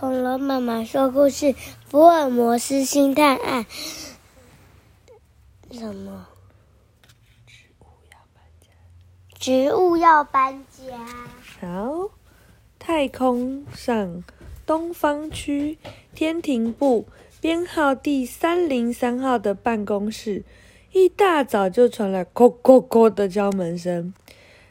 恐龙妈妈说故事：福尔摩斯星探案。什么？植物要搬家。好，太空上东方区天庭部编号第三零三号的办公室，一大早就传来“叩叩叩”的敲门声。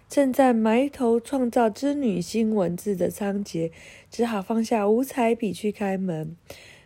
正在埋头创造织女星文字的仓颉，只好放下五彩笔去开门。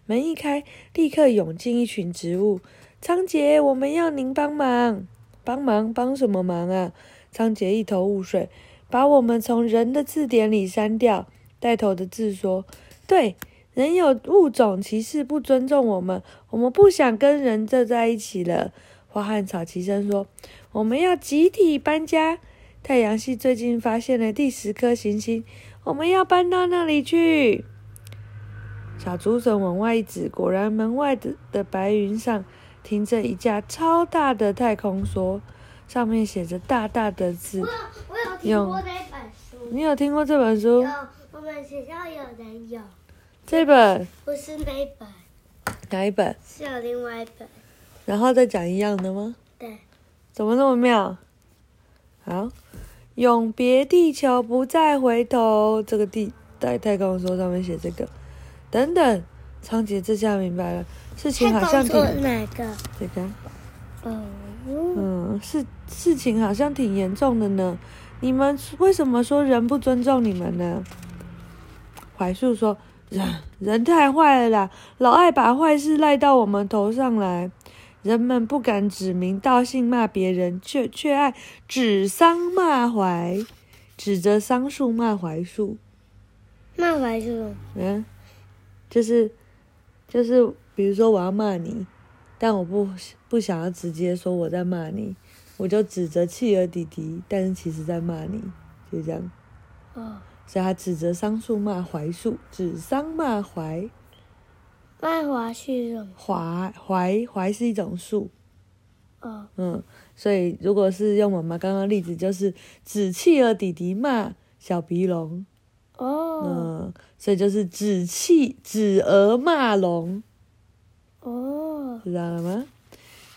门一开，立刻涌进一群植物。仓颉，我们要您帮忙。帮忙？帮什么忙啊？仓颉一头雾水，把我们从人的字典里删掉。带头的字说：“对，人有物种歧视，不尊重我们，我们不想跟人这在一起了。”花和草齐声说：“我们要集体搬家。太阳系最近发现了第十颗行星，我们要搬到那里去。”小竹笋往外一指，果然门外的的白云上停着一架超大的太空梭。上面写着大大的字。我有，我有听过这本书。你有听过这本书？有，我们学校有人有。这本？不是那本。哪一本？是有另外一本。然后再讲一样的吗？对。怎么那么妙？好，永别地球，不再回头。这个地在太空梭上面写这个。等等，仓颉这下明白了，事情好像挺……哪个？这个。嗯。嗯，事事情好像挺严重的呢。你们为什么说人不尊重你们呢？槐树说：“人人太坏了啦，老爱把坏事赖到我们头上来。人们不敢指名道姓骂别人，却却爱指桑骂槐，指着桑树骂槐树。骂槐树？嗯，就是就是，比如说我要骂你。”但我不不想要直接说我在骂你，我就指着企鹅弟弟，但是其实在骂你，就这样。哦。所以他指着桑树骂槐树，指桑骂槐。骂槐是一种？槐槐槐是一种树。哦。嗯，所以如果是用我们刚刚例子，就是指企鹅弟弟骂小鼻龙。哦。嗯，所以就是指气指儿骂龙。哦，知道了吗？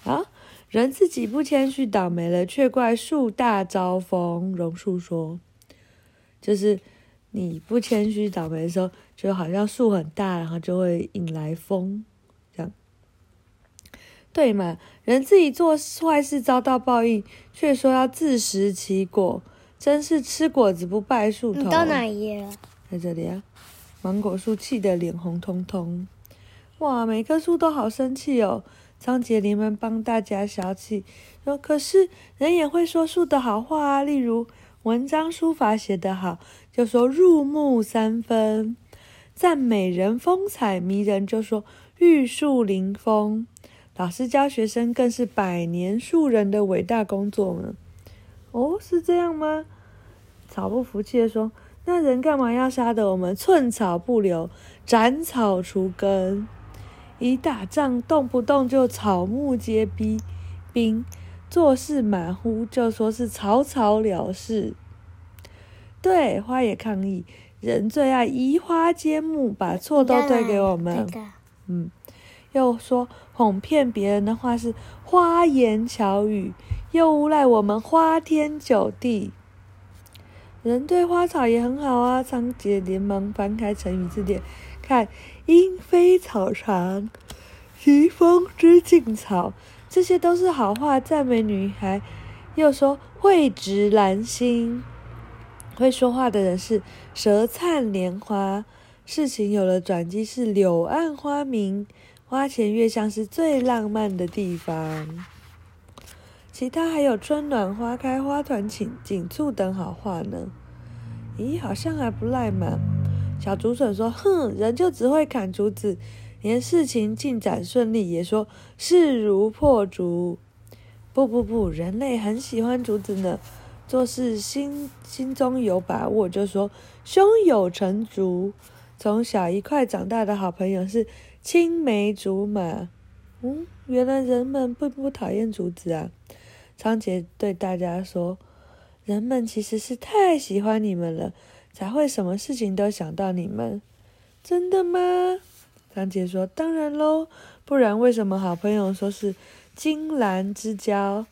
好，人自己不谦虚，倒霉了，却怪树大招风。榕树说：“就是你不谦虚，倒霉的时候，就好像树很大，然后就会引来风，这样对嘛？人自己做坏事遭到报应，却说要自食其果，真是吃果子不拜树头。”你到哪一页了？在这里啊，芒果树气得脸红彤彤。哇，每棵树都好生气哦！张杰连忙帮大家消气，说：“可是人也会说树的好话啊，例如文章书法写得好，就说入木三分；赞美人风采迷人，就说玉树临风。老师教学生更是百年树人的伟大工作呢。”哦，是这样吗？草不服气的说：“那人干嘛要杀得我们寸草不留，斩草除根？”一打仗，动不动就草木皆兵，兵做事马虎，就说是草草了事。对，花也抗议，人最爱移花接木，把错都推给我们。嗯，又说哄骗别人的话是花言巧语，又诬赖我们花天酒地。人对花草也很好啊！仓颉连忙翻开成语字典。看，莺飞草长，疾风知劲草，这些都是好话，赞美女孩。又说蕙质兰心，会说话的人是舌灿莲花。事情有了转机，是柳暗花明，花前月下是最浪漫的地方。其他还有春暖花开、花团锦锦簇等好话呢。咦，好像还不赖嘛。小竹笋说：“哼，人就只会砍竹子，连事情进展顺利也说势如破竹。不不不，人类很喜欢竹子呢，做事心心中有把握，就说胸有成竹。从小一块长大的好朋友是青梅竹马。嗯，原来人们并不讨厌竹子啊。”仓颉对大家说：“人们其实是太喜欢你们了。”才会什么事情都想到你们，真的吗？张杰说：“当然喽，不然为什么好朋友说是金兰之交？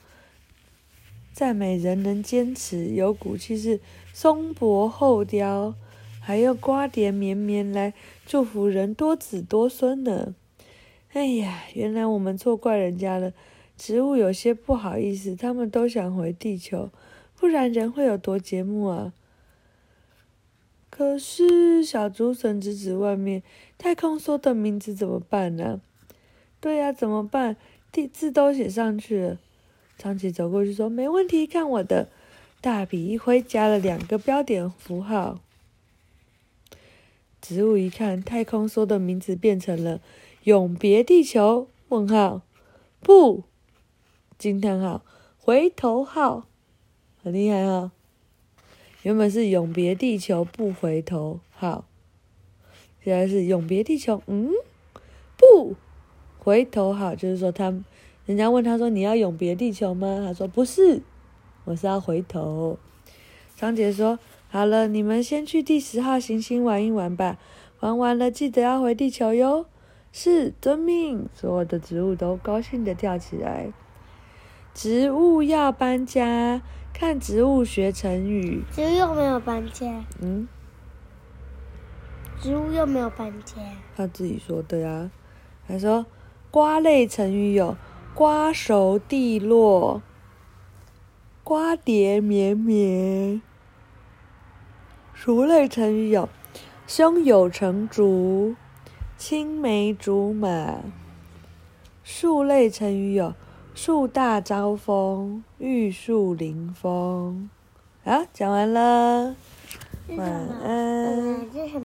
赞美人能坚持，有骨气是松柏厚雕，还要瓜瓞绵绵来祝福人多子多孙呢。”哎呀，原来我们错怪人家了。植物有些不好意思，他们都想回地球，不然人会有多节目啊？可是小竹笋指指外面，太空梭的名字怎么办呢？对呀，怎么办？地字都写上去了。长崎走过去说：“没问题，看我的。”大笔一挥，加了两个标点符号。植物一看，太空梭的名字变成了。永别地球？问号，不，惊叹号，回头号，很厉害哈。原本是永别地球不回头号，现在是永别地球，嗯，不回头号，就是说他，人家问他说，你要永别地球吗？他说不是，我是要回头。张杰说好了，你们先去第十号行星玩一玩吧，玩完了记得要回地球哟。是遵命，所有的植物都高兴地跳起来。植物要搬家，看植物学成语。植物又没有搬家。嗯。植物又没有搬家。他自己说的呀。他说，瓜类成语有瓜熟蒂落、瓜蝶绵绵。熟类成语有胸有成竹。青梅竹马，树类成语有树大招风、玉树临风。好，讲完了，晚安。